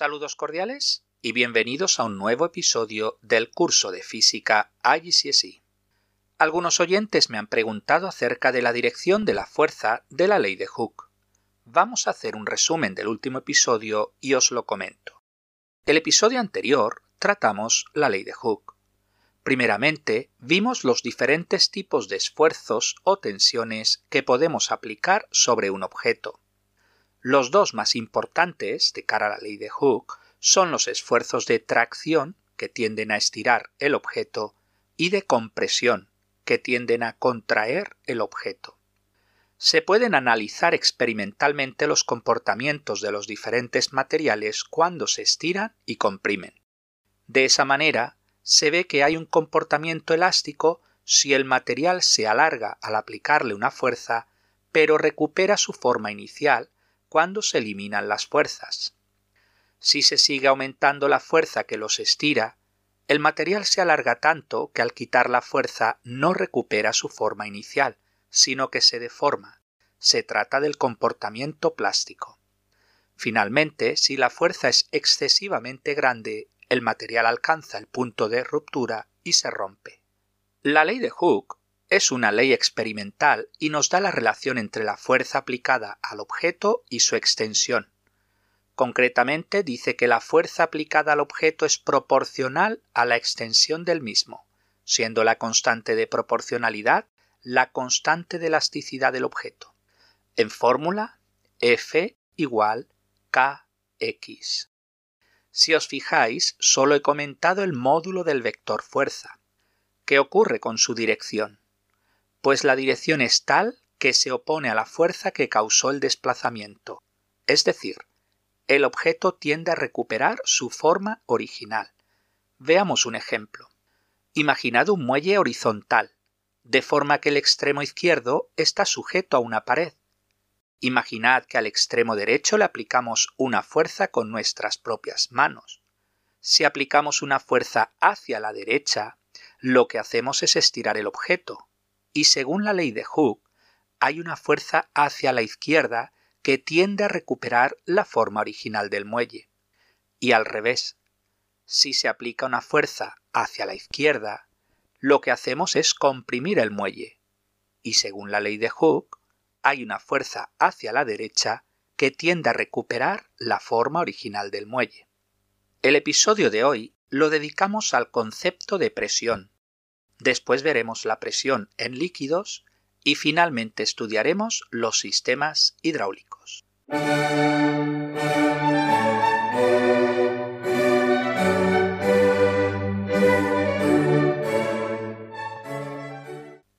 Saludos cordiales y bienvenidos a un nuevo episodio del curso de física IGCSE. Algunos oyentes me han preguntado acerca de la dirección de la fuerza de la ley de Hooke. Vamos a hacer un resumen del último episodio y os lo comento. El episodio anterior tratamos la ley de Hooke. Primeramente, vimos los diferentes tipos de esfuerzos o tensiones que podemos aplicar sobre un objeto. Los dos más importantes de cara a la ley de Hooke son los esfuerzos de tracción, que tienden a estirar el objeto, y de compresión, que tienden a contraer el objeto. Se pueden analizar experimentalmente los comportamientos de los diferentes materiales cuando se estiran y comprimen. De esa manera, se ve que hay un comportamiento elástico si el material se alarga al aplicarle una fuerza, pero recupera su forma inicial cuando se eliminan las fuerzas. Si se sigue aumentando la fuerza que los estira, el material se alarga tanto que al quitar la fuerza no recupera su forma inicial, sino que se deforma. Se trata del comportamiento plástico. Finalmente, si la fuerza es excesivamente grande, el material alcanza el punto de ruptura y se rompe. La ley de Hooke es una ley experimental y nos da la relación entre la fuerza aplicada al objeto y su extensión. Concretamente dice que la fuerza aplicada al objeto es proporcional a la extensión del mismo, siendo la constante de proporcionalidad la constante de elasticidad del objeto. En fórmula, F igual Kx. Si os fijáis, solo he comentado el módulo del vector fuerza. ¿Qué ocurre con su dirección? Pues la dirección es tal que se opone a la fuerza que causó el desplazamiento, es decir, el objeto tiende a recuperar su forma original. Veamos un ejemplo. Imaginad un muelle horizontal, de forma que el extremo izquierdo está sujeto a una pared. Imaginad que al extremo derecho le aplicamos una fuerza con nuestras propias manos. Si aplicamos una fuerza hacia la derecha, lo que hacemos es estirar el objeto, y según la ley de Hooke, hay una fuerza hacia la izquierda que tiende a recuperar la forma original del muelle. Y al revés, si se aplica una fuerza hacia la izquierda, lo que hacemos es comprimir el muelle. Y según la ley de Hooke, hay una fuerza hacia la derecha que tiende a recuperar la forma original del muelle. El episodio de hoy lo dedicamos al concepto de presión, Después veremos la presión en líquidos y finalmente estudiaremos los sistemas hidráulicos.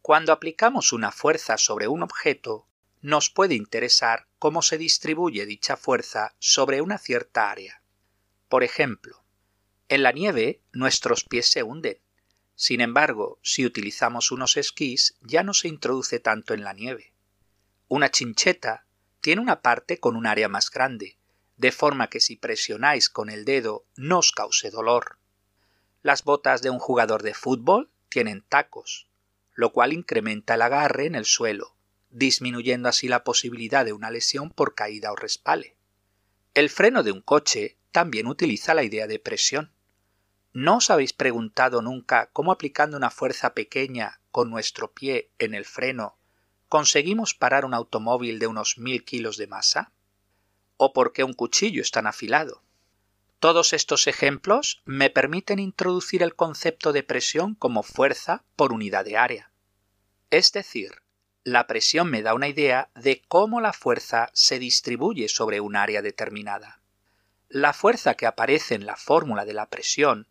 Cuando aplicamos una fuerza sobre un objeto, nos puede interesar cómo se distribuye dicha fuerza sobre una cierta área. Por ejemplo, en la nieve nuestros pies se hunden sin embargo, si utilizamos unos esquís ya no se introduce tanto en la nieve. Una chincheta tiene una parte con un área más grande, de forma que si presionáis con el dedo no os cause dolor. Las botas de un jugador de fútbol tienen tacos, lo cual incrementa el agarre en el suelo, disminuyendo así la posibilidad de una lesión por caída o respale. El freno de un coche también utiliza la idea de presión. ¿No os habéis preguntado nunca cómo aplicando una fuerza pequeña con nuestro pie en el freno conseguimos parar un automóvil de unos mil kilos de masa? ¿O por qué un cuchillo es tan afilado? Todos estos ejemplos me permiten introducir el concepto de presión como fuerza por unidad de área. Es decir, la presión me da una idea de cómo la fuerza se distribuye sobre un área determinada. La fuerza que aparece en la fórmula de la presión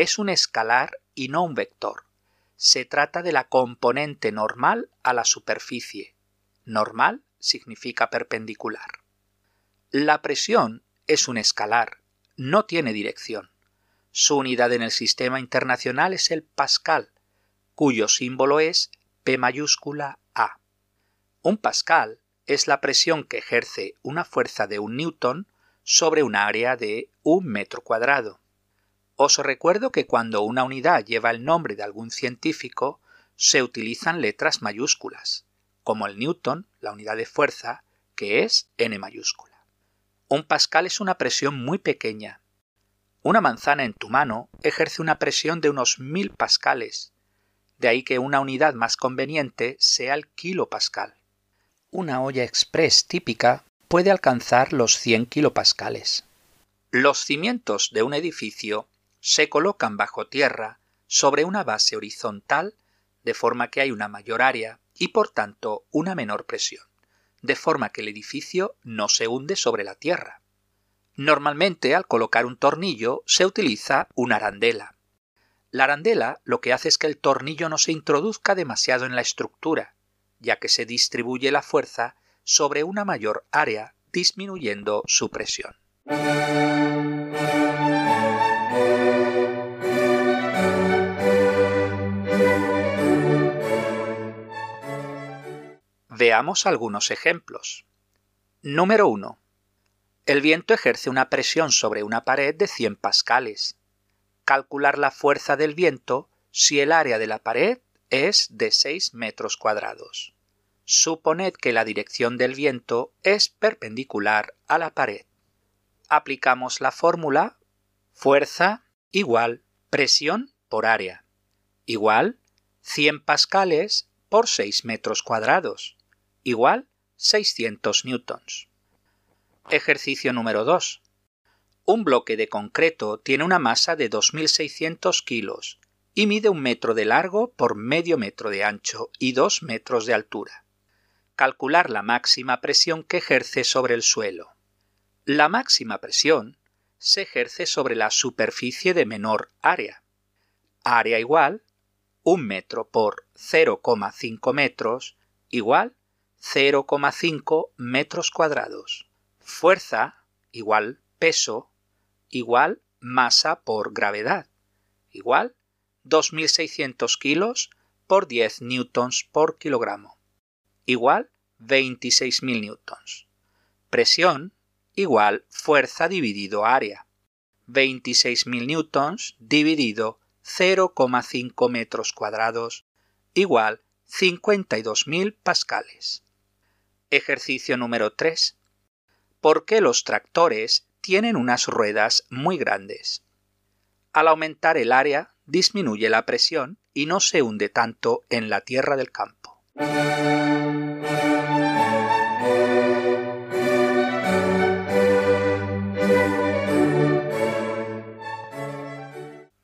es un escalar y no un vector. Se trata de la componente normal a la superficie. Normal significa perpendicular. La presión es un escalar, no tiene dirección. Su unidad en el sistema internacional es el pascal, cuyo símbolo es P mayúscula A. Un pascal es la presión que ejerce una fuerza de un newton sobre un área de un metro cuadrado. Os recuerdo que cuando una unidad lleva el nombre de algún científico, se utilizan letras mayúsculas, como el newton, la unidad de fuerza, que es n mayúscula. Un pascal es una presión muy pequeña. Una manzana en tu mano ejerce una presión de unos mil pascales, de ahí que una unidad más conveniente sea el kilopascal. Una olla express típica puede alcanzar los 100 kilopascales. Los cimientos de un edificio se colocan bajo tierra sobre una base horizontal de forma que hay una mayor área y por tanto una menor presión, de forma que el edificio no se hunde sobre la tierra. Normalmente al colocar un tornillo se utiliza una arandela. La arandela lo que hace es que el tornillo no se introduzca demasiado en la estructura, ya que se distribuye la fuerza sobre una mayor área disminuyendo su presión. Veamos algunos ejemplos. Número 1. El viento ejerce una presión sobre una pared de 100 pascales. Calcular la fuerza del viento si el área de la pared es de 6 metros cuadrados. Suponed que la dirección del viento es perpendicular a la pared. Aplicamos la fórmula fuerza igual presión por área igual 100 pascales por 6 metros cuadrados igual 600 newtons. Ejercicio número 2. Un bloque de concreto tiene una masa de 2.600 kilos y mide un metro de largo por medio metro de ancho y dos metros de altura. Calcular la máxima presión que ejerce sobre el suelo. La máxima presión se ejerce sobre la superficie de menor área. Área igual 1 metro por 0,5 metros igual 0,5 metros cuadrados. Fuerza igual peso igual masa por gravedad igual 2.600 kilos por 10 newtons por kilogramo igual 26.000 newtons. Presión igual fuerza dividido área 26.000 newtons dividido 0,5 metros cuadrados igual 52.000 pascales. Ejercicio número 3. ¿Por qué los tractores tienen unas ruedas muy grandes? Al aumentar el área, disminuye la presión y no se hunde tanto en la tierra del campo.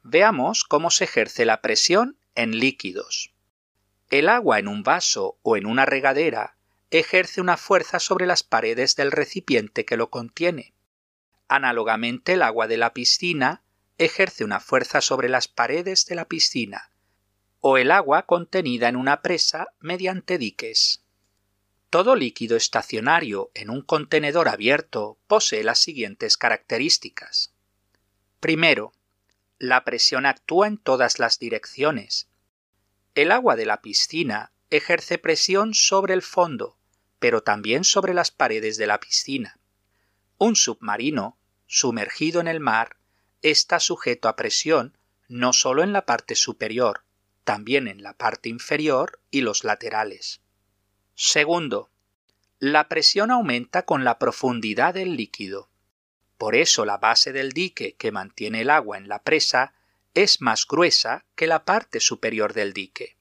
Veamos cómo se ejerce la presión en líquidos. El agua en un vaso o en una regadera ejerce una fuerza sobre las paredes del recipiente que lo contiene. Análogamente el agua de la piscina ejerce una fuerza sobre las paredes de la piscina, o el agua contenida en una presa mediante diques. Todo líquido estacionario en un contenedor abierto posee las siguientes características. Primero, la presión actúa en todas las direcciones. El agua de la piscina ejerce presión sobre el fondo, pero también sobre las paredes de la piscina. Un submarino, sumergido en el mar, está sujeto a presión no solo en la parte superior, también en la parte inferior y los laterales. Segundo, la presión aumenta con la profundidad del líquido. Por eso la base del dique que mantiene el agua en la presa es más gruesa que la parte superior del dique.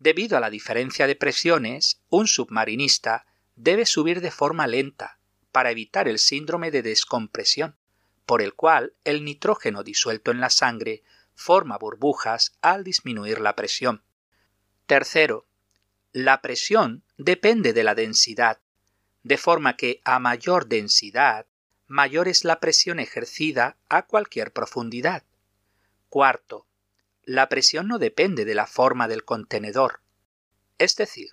Debido a la diferencia de presiones, un submarinista debe subir de forma lenta para evitar el síndrome de descompresión, por el cual el nitrógeno disuelto en la sangre forma burbujas al disminuir la presión. Tercero, la presión depende de la densidad, de forma que a mayor densidad, mayor es la presión ejercida a cualquier profundidad. Cuarto, la presión no depende de la forma del contenedor. Es decir,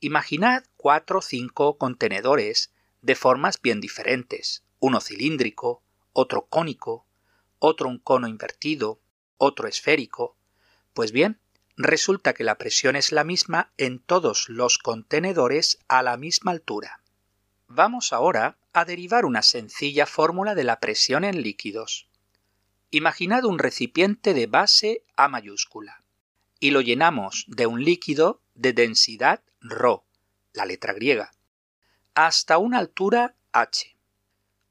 imaginad cuatro o cinco contenedores de formas bien diferentes, uno cilíndrico, otro cónico, otro un cono invertido, otro esférico. Pues bien, resulta que la presión es la misma en todos los contenedores a la misma altura. Vamos ahora a derivar una sencilla fórmula de la presión en líquidos. Imaginad un recipiente de base A mayúscula y lo llenamos de un líquido de densidad ρ, la letra griega, hasta una altura h.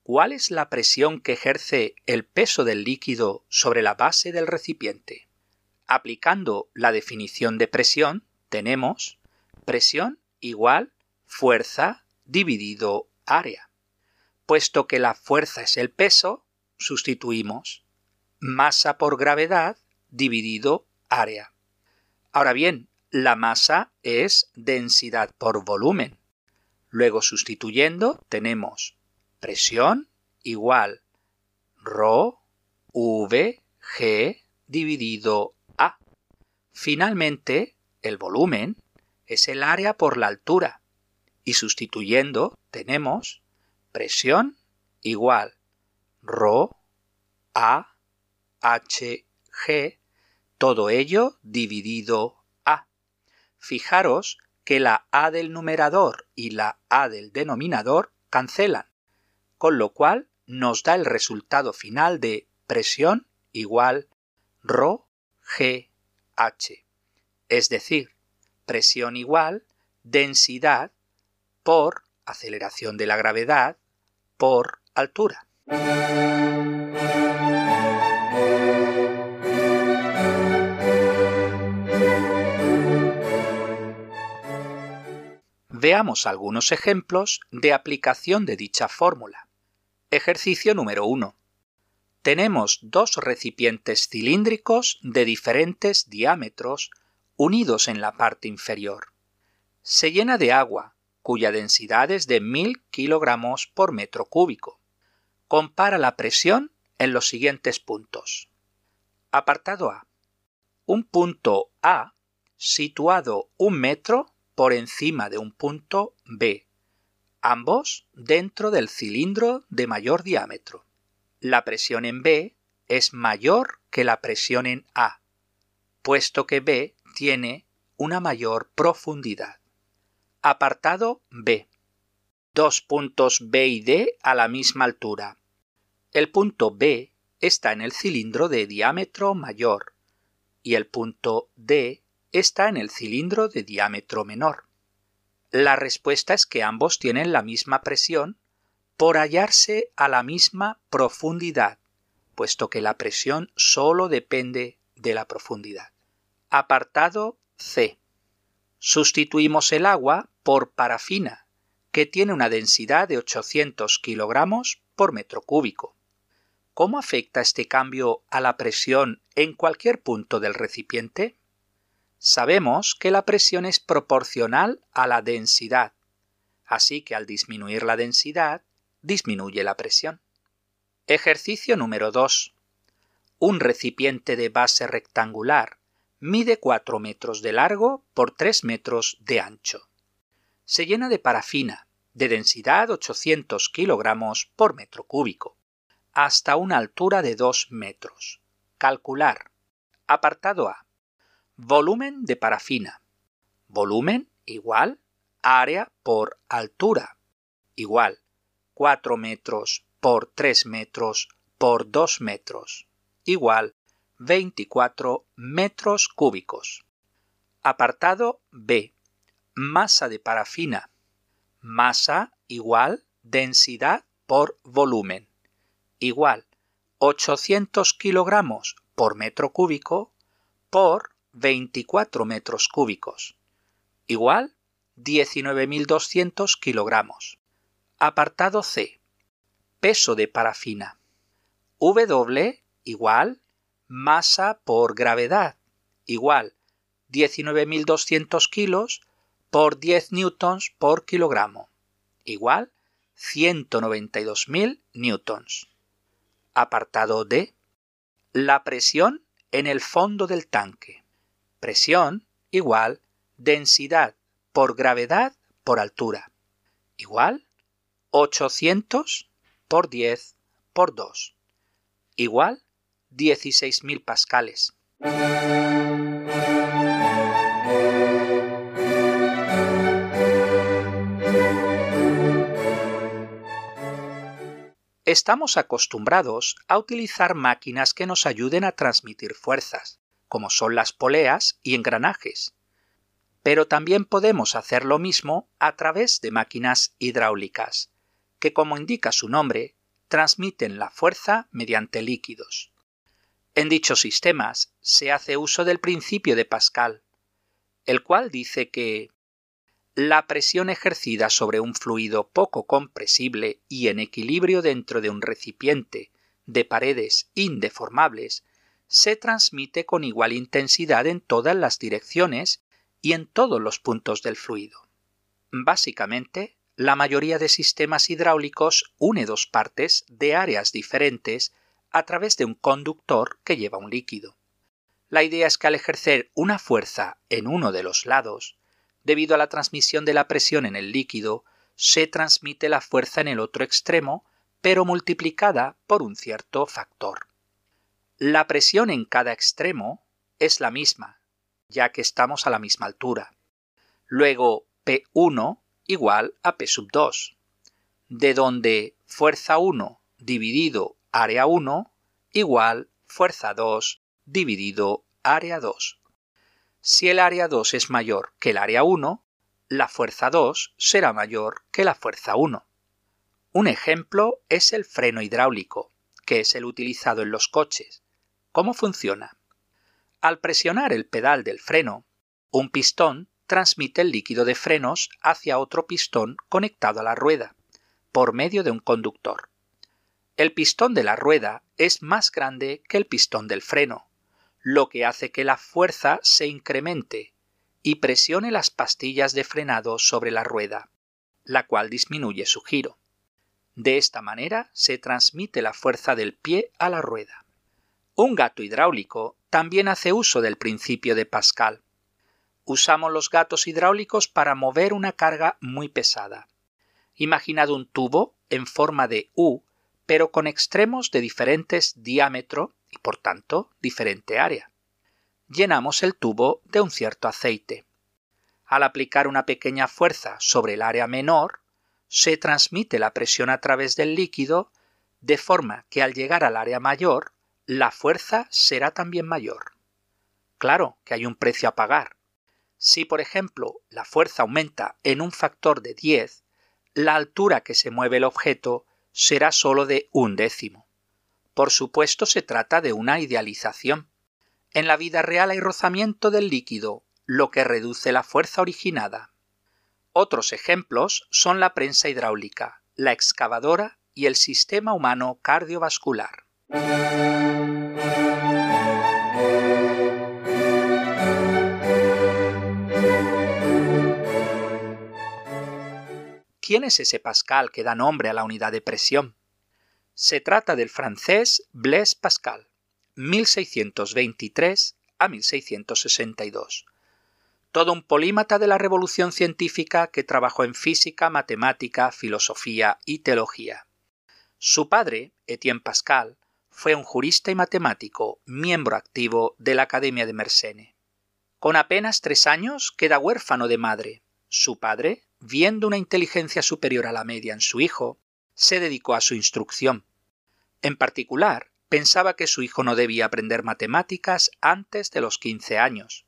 ¿Cuál es la presión que ejerce el peso del líquido sobre la base del recipiente? Aplicando la definición de presión, tenemos presión igual fuerza dividido área. Puesto que la fuerza es el peso, sustituimos masa por gravedad dividido área. Ahora bien, la masa es densidad por volumen. Luego sustituyendo tenemos presión igual ρ v dividido a. Finalmente, el volumen es el área por la altura y sustituyendo tenemos presión igual ρ a h g todo ello dividido a. Fijaros que la a del numerador y la a del denominador cancelan, con lo cual nos da el resultado final de presión igual ρ g h, es decir, presión igual densidad por aceleración de la gravedad por altura. Veamos algunos ejemplos de aplicación de dicha fórmula. Ejercicio número 1. Tenemos dos recipientes cilíndricos de diferentes diámetros unidos en la parte inferior. Se llena de agua, cuya densidad es de 1000 kilogramos por metro cúbico. Compara la presión en los siguientes puntos. Apartado A. Un punto A situado un metro por encima de un punto B ambos dentro del cilindro de mayor diámetro. La presión en B es mayor que la presión en A, puesto que B tiene una mayor profundidad. Apartado B. Dos puntos B y D a la misma altura. El punto B está en el cilindro de diámetro mayor y el punto D está en el cilindro de diámetro menor. La respuesta es que ambos tienen la misma presión por hallarse a la misma profundidad, puesto que la presión solo depende de la profundidad. Apartado C. Sustituimos el agua por parafina, que tiene una densidad de 800 kilogramos por metro cúbico. ¿Cómo afecta este cambio a la presión en cualquier punto del recipiente? Sabemos que la presión es proporcional a la densidad, así que al disminuir la densidad, disminuye la presión. Ejercicio número 2. Un recipiente de base rectangular mide 4 metros de largo por 3 metros de ancho. Se llena de parafina, de densidad 800 kilogramos por metro cúbico, hasta una altura de 2 metros. Calcular. Apartado A. Volumen de parafina. Volumen igual área por altura igual 4 metros por 3 metros por 2 metros igual 24 metros cúbicos. Apartado B. Masa de parafina. Masa igual densidad por volumen igual 800 kilogramos por metro cúbico por 24 metros cúbicos, igual 19.200 kilogramos. Apartado C. Peso de parafina. W igual masa por gravedad, igual 19.200 kilos por 10 newtons por kilogramo, igual 192.000 newtons. Apartado D. La presión en el fondo del tanque presión igual densidad por gravedad por altura. Igual 800 por 10 por 2 igual 16.000 pascales. Estamos acostumbrados a utilizar máquinas que nos ayuden a transmitir fuerzas como son las poleas y engranajes. Pero también podemos hacer lo mismo a través de máquinas hidráulicas, que como indica su nombre, transmiten la fuerza mediante líquidos. En dichos sistemas se hace uso del principio de Pascal, el cual dice que la presión ejercida sobre un fluido poco compresible y en equilibrio dentro de un recipiente de paredes indeformables se transmite con igual intensidad en todas las direcciones y en todos los puntos del fluido. Básicamente, la mayoría de sistemas hidráulicos une dos partes de áreas diferentes a través de un conductor que lleva un líquido. La idea es que al ejercer una fuerza en uno de los lados, debido a la transmisión de la presión en el líquido, se transmite la fuerza en el otro extremo, pero multiplicada por un cierto factor. La presión en cada extremo es la misma, ya que estamos a la misma altura. Luego, P1 igual a P sub 2, de donde fuerza 1 dividido área 1 igual fuerza 2 dividido área 2. Si el área 2 es mayor que el área 1, la fuerza 2 será mayor que la fuerza 1. Un ejemplo es el freno hidráulico, que es el utilizado en los coches. ¿Cómo funciona? Al presionar el pedal del freno, un pistón transmite el líquido de frenos hacia otro pistón conectado a la rueda, por medio de un conductor. El pistón de la rueda es más grande que el pistón del freno, lo que hace que la fuerza se incremente y presione las pastillas de frenado sobre la rueda, la cual disminuye su giro. De esta manera se transmite la fuerza del pie a la rueda. Un gato hidráulico también hace uso del principio de Pascal, usamos los gatos hidráulicos para mover una carga muy pesada. Imaginad un tubo en forma de U, pero con extremos de diferentes diámetro y por tanto diferente área. Llenamos el tubo de un cierto aceite. Al aplicar una pequeña fuerza sobre el área menor, se transmite la presión a través del líquido, de forma que al llegar al área mayor, la fuerza será también mayor. Claro que hay un precio a pagar, si, por ejemplo, la fuerza aumenta en un factor de 10, la altura que se mueve el objeto será sólo de un décimo. Por supuesto se trata de una idealización. En la vida real hay rozamiento del líquido, lo que reduce la fuerza originada. Otros ejemplos son la prensa hidráulica, la excavadora y el sistema humano cardiovascular. ¿Quién es ese Pascal que da nombre a la unidad de presión? Se trata del francés Blaise Pascal, 1623 a 1662. Todo un polímata de la revolución científica que trabajó en física, matemática, filosofía y teología. Su padre, Etienne Pascal, fue un jurista y matemático, miembro activo de la Academia de Mersenne. Con apenas tres años queda huérfano de madre. Su padre, viendo una inteligencia superior a la media en su hijo, se dedicó a su instrucción. En particular, pensaba que su hijo no debía aprender matemáticas antes de los 15 años.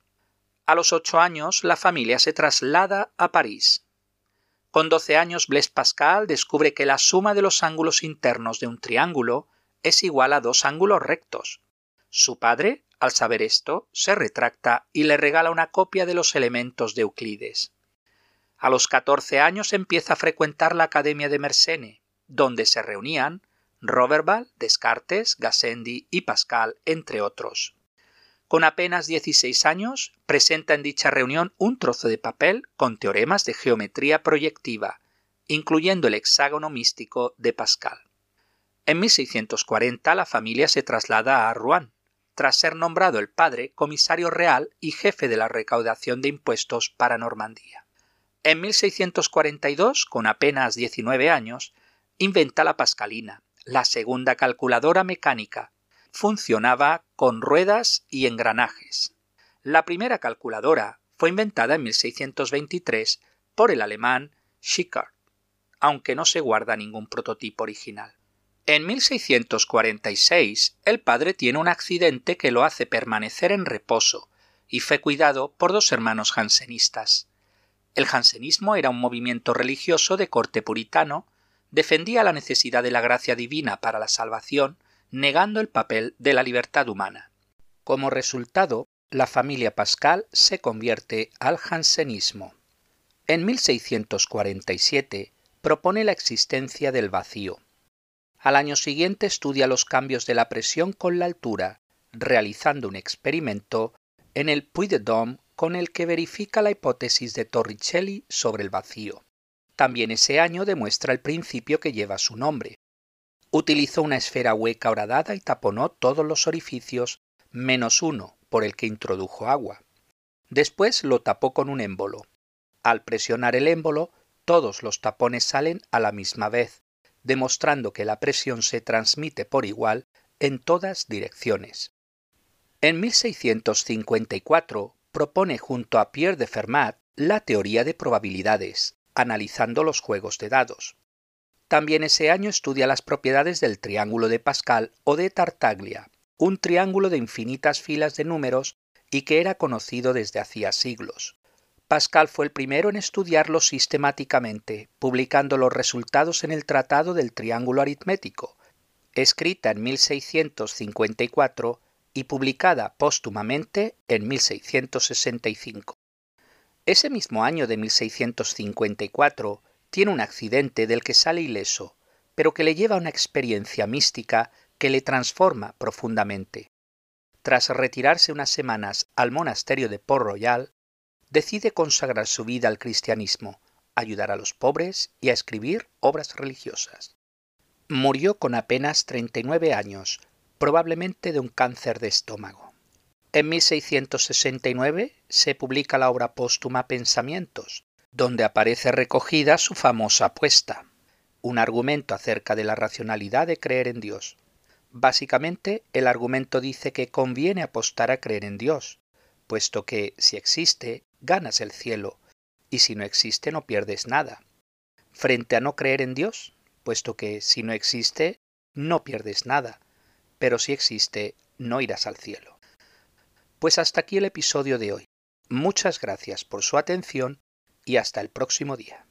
A los ocho años, la familia se traslada a París. Con 12 años, Blaise Pascal descubre que la suma de los ángulos internos de un triángulo es igual a dos ángulos rectos. Su padre, al saber esto, se retracta y le regala una copia de los elementos de Euclides. A los 14 años empieza a frecuentar la Academia de Mersenne, donde se reunían Roberval, Descartes, Gassendi y Pascal, entre otros. Con apenas 16 años, presenta en dicha reunión un trozo de papel con teoremas de geometría proyectiva, incluyendo el hexágono místico de Pascal. En 1640 la familia se traslada a Rouen, tras ser nombrado el padre comisario real y jefe de la recaudación de impuestos para Normandía. En 1642, con apenas 19 años, inventa la Pascalina, la segunda calculadora mecánica. Funcionaba con ruedas y engranajes. La primera calculadora fue inventada en 1623 por el alemán Schickard, aunque no se guarda ningún prototipo original. En 1646, el padre tiene un accidente que lo hace permanecer en reposo y fue cuidado por dos hermanos jansenistas. El jansenismo era un movimiento religioso de corte puritano, defendía la necesidad de la gracia divina para la salvación, negando el papel de la libertad humana. Como resultado, la familia Pascal se convierte al jansenismo. En 1647 propone la existencia del vacío. Al año siguiente estudia los cambios de la presión con la altura, realizando un experimento en el Puy de Dôme con el que verifica la hipótesis de Torricelli sobre el vacío. También ese año demuestra el principio que lleva su nombre. Utilizó una esfera hueca horadada y taponó todos los orificios menos uno por el que introdujo agua. Después lo tapó con un émbolo. Al presionar el émbolo, todos los tapones salen a la misma vez, demostrando que la presión se transmite por igual en todas direcciones. En 1654 propone junto a Pierre de Fermat la teoría de probabilidades, analizando los juegos de dados. También ese año estudia las propiedades del triángulo de Pascal o de Tartaglia, un triángulo de infinitas filas de números y que era conocido desde hacía siglos. Pascal fue el primero en estudiarlo sistemáticamente, publicando los resultados en el Tratado del Triángulo Aritmético, escrita en 1654 y publicada póstumamente en 1665. Ese mismo año de 1654 tiene un accidente del que sale ileso, pero que le lleva a una experiencia mística que le transforma profundamente. Tras retirarse unas semanas al monasterio de Port Royal, decide consagrar su vida al cristianismo, ayudar a los pobres y a escribir obras religiosas. Murió con apenas 39 años, probablemente de un cáncer de estómago. En 1669 se publica la obra póstuma Pensamientos, donde aparece recogida su famosa apuesta, un argumento acerca de la racionalidad de creer en Dios. Básicamente, el argumento dice que conviene apostar a creer en Dios, puesto que si existe, ganas el cielo, y si no existe, no pierdes nada. Frente a no creer en Dios, puesto que si no existe, no pierdes nada pero si existe, no irás al cielo. Pues hasta aquí el episodio de hoy. Muchas gracias por su atención y hasta el próximo día.